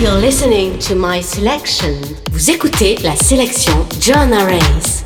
You're listening to my selection. Vous écoutez la sélection John Arrays.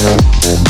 Thank you.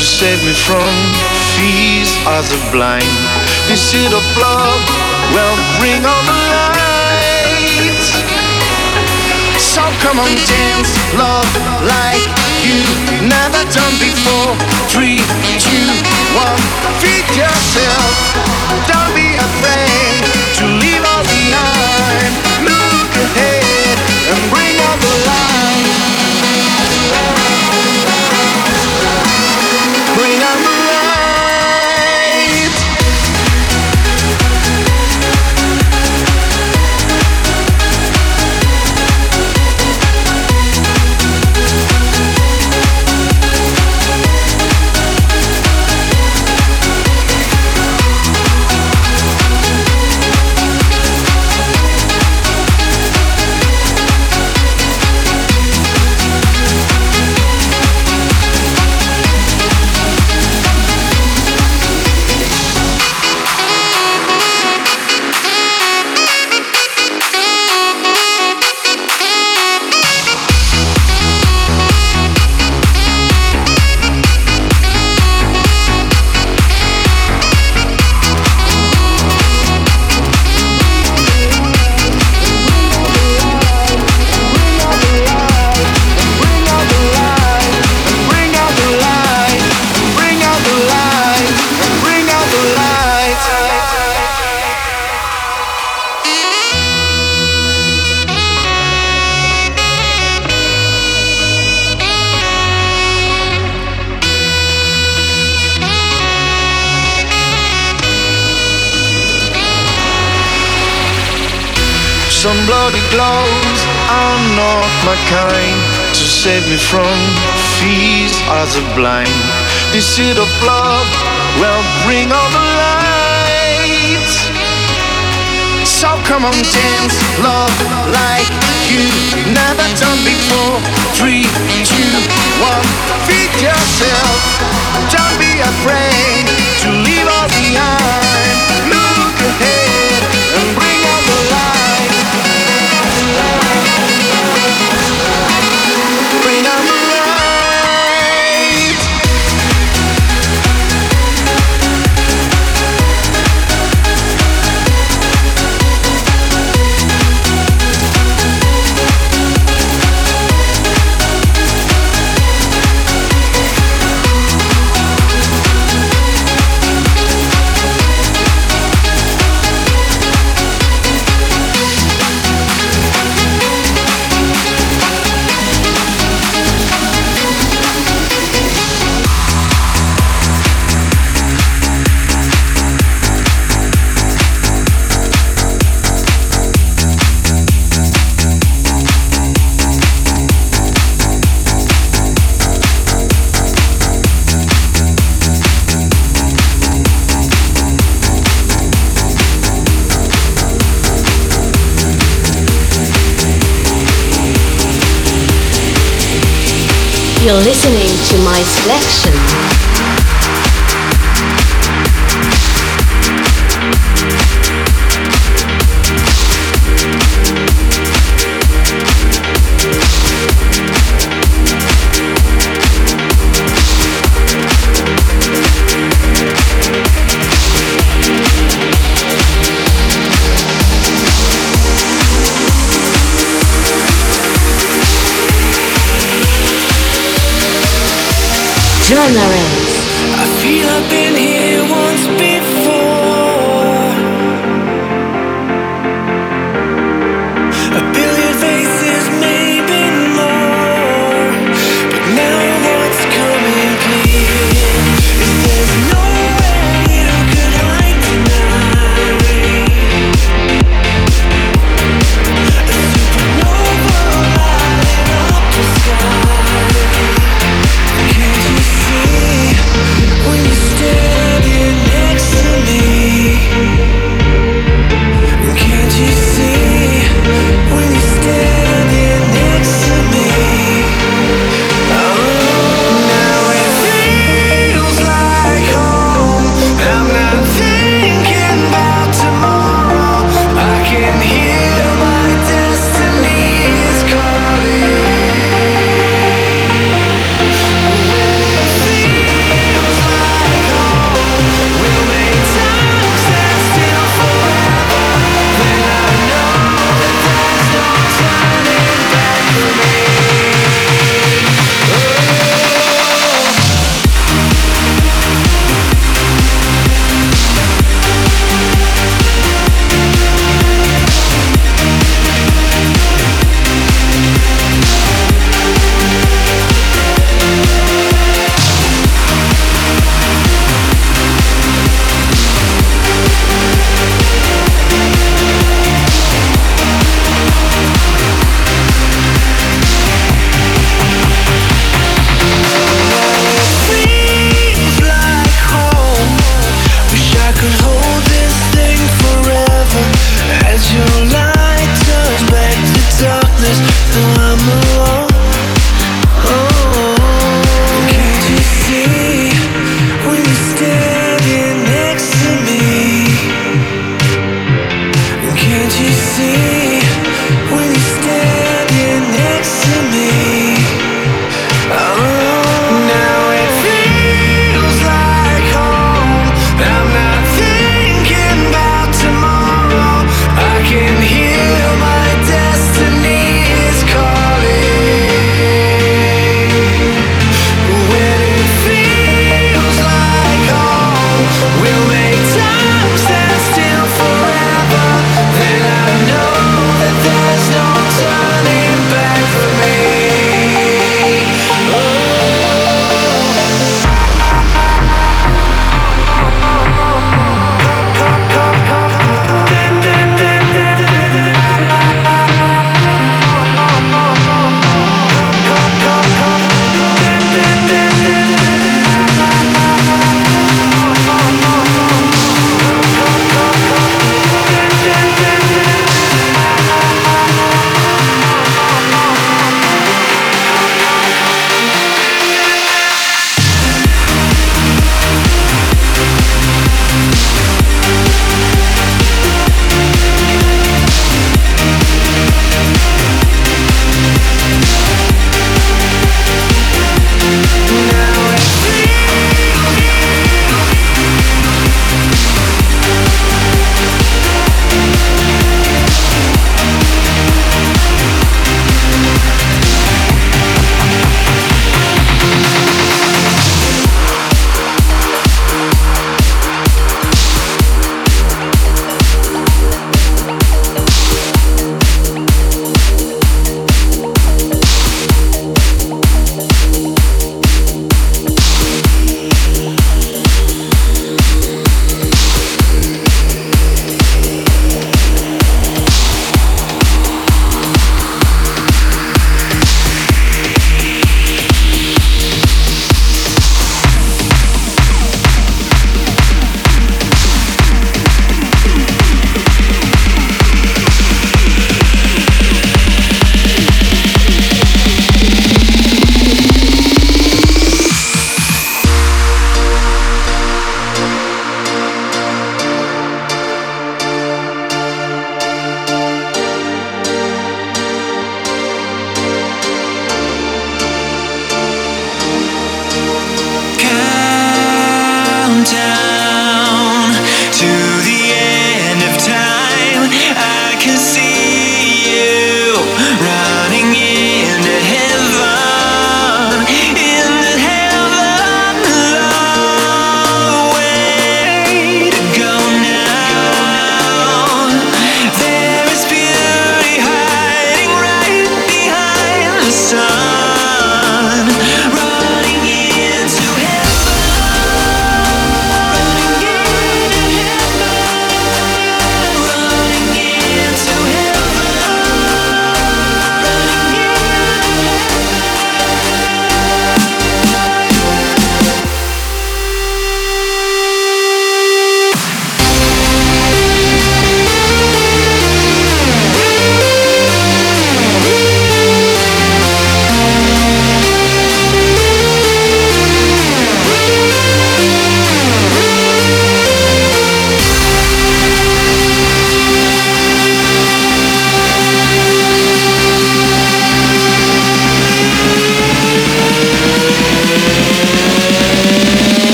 to save me from fears as the blind. This seed of love will bring all the light. So come on, dance, love like you never done before. Three, two, one, feed yourself. Don't be afraid to leave all behind. Look ahead and bring Bloody glows are not my kind to save me from fears as a blind. This seed of love will bring all the light. So come on, dance, love like you never done before. Three, two, one, feed yourself. Don't be afraid to leave all behind. Look ahead Thank you. You're listening to my selection. Journal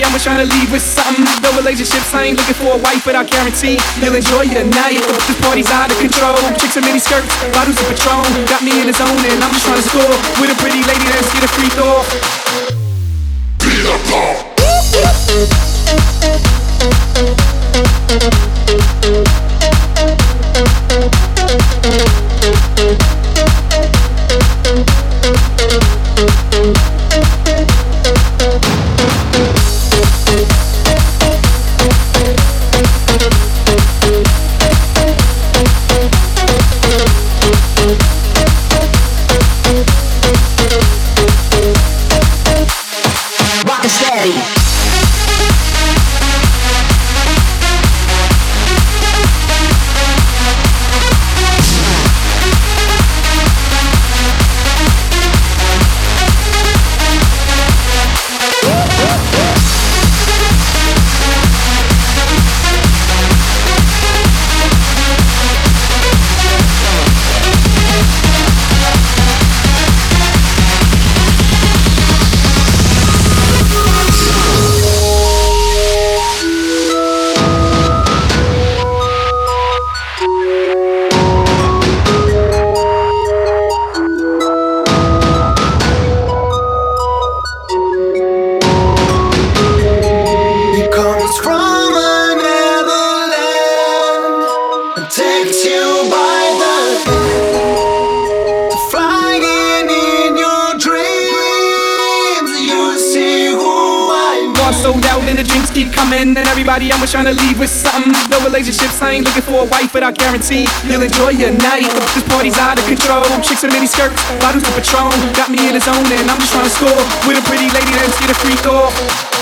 Everybody I'm trying to leave with something. No relationships, I ain't looking for a wife, but I guarantee you'll enjoy your night. This party's out of control. Chicks in mini skirts, bottles of Patron. Got me in the zone, and I'm just trying to score with a pretty lady that's get a free throw. Beat Everybody trying to leave with something. No relationships, I ain't looking for a wife, but I guarantee you'll enjoy your night. This party's out of control. Chicks in mini skirts, bottles of Patron. Got me in the zone, and I'm just trying to score with a pretty lady that's get a free throw.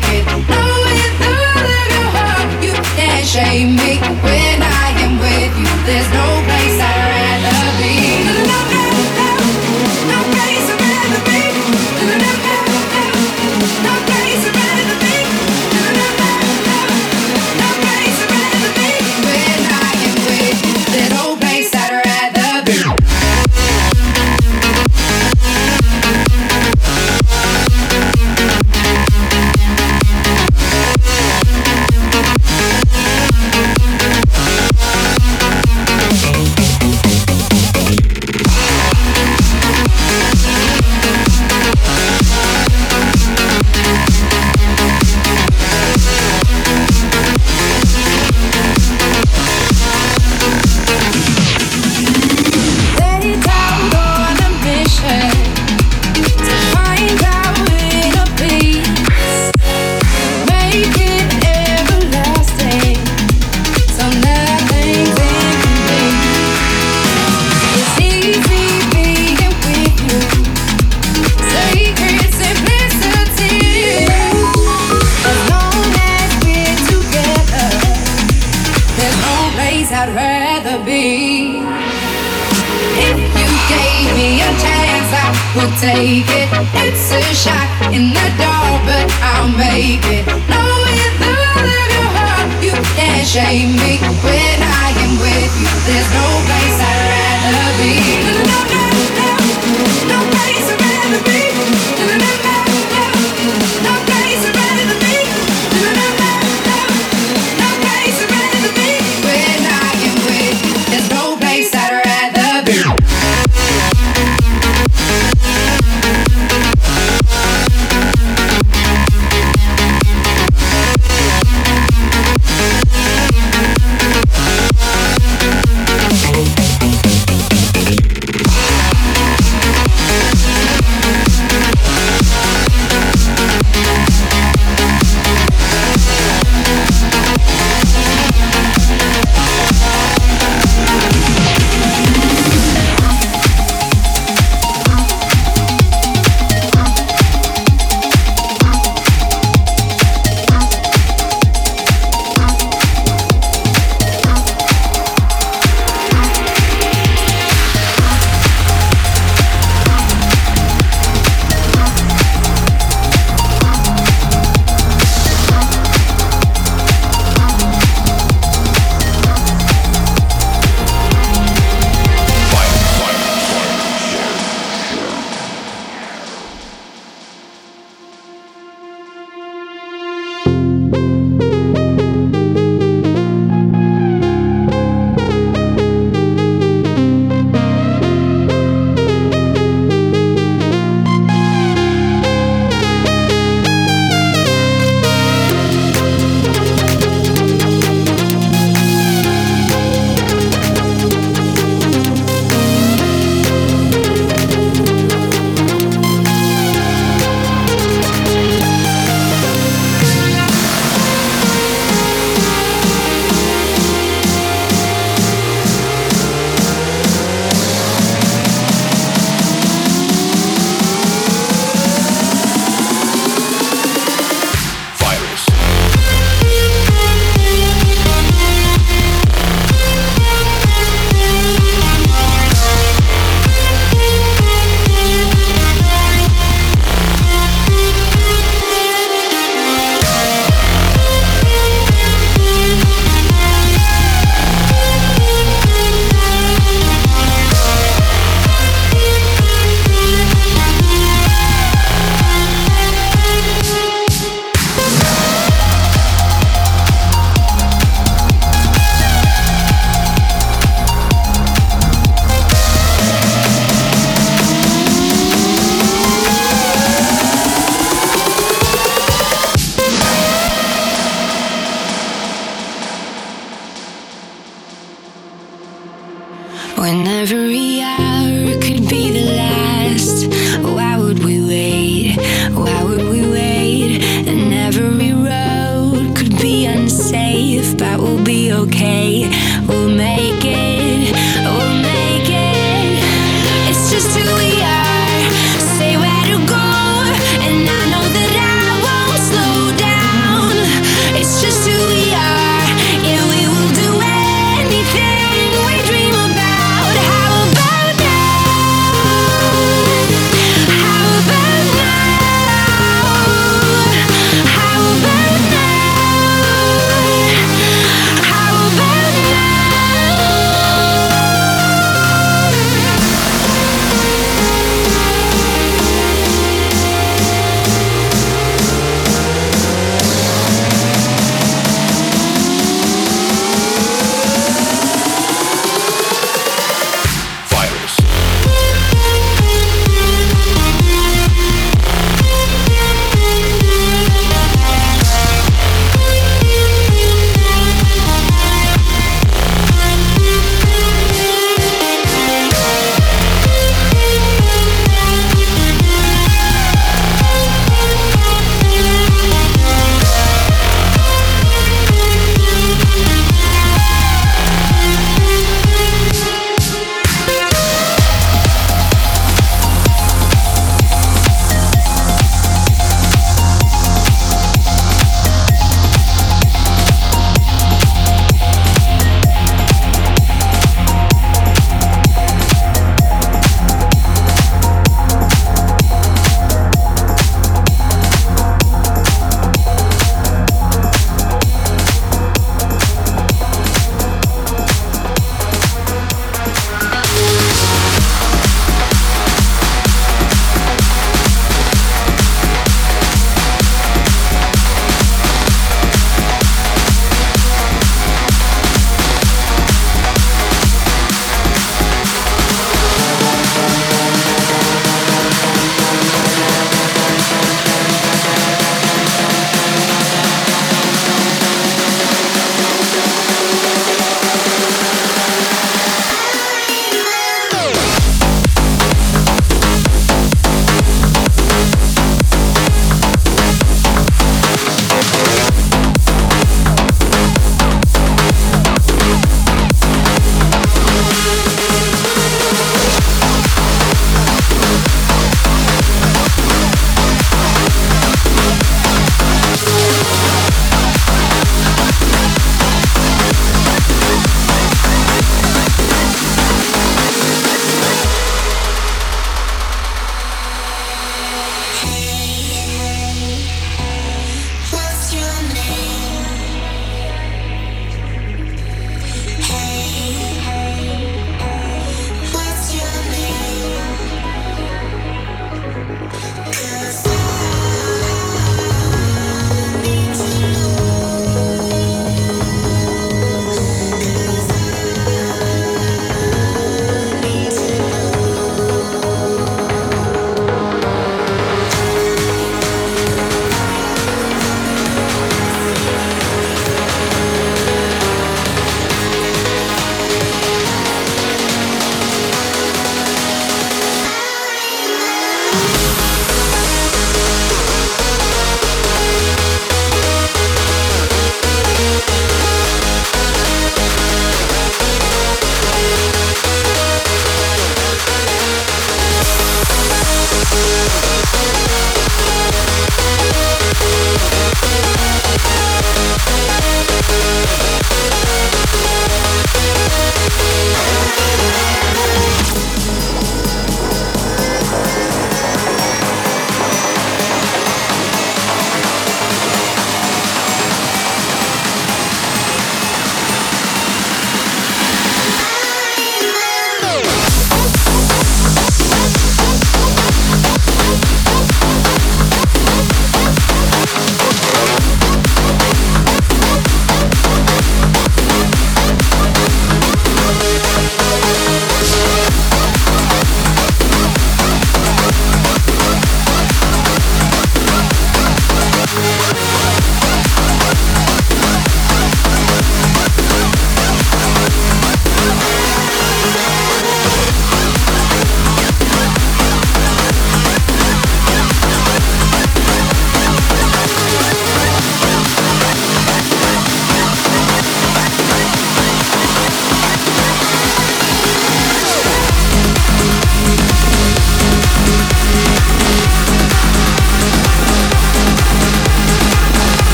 keep it. shame me when I am with you. There's no way.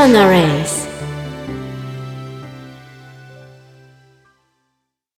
Arens.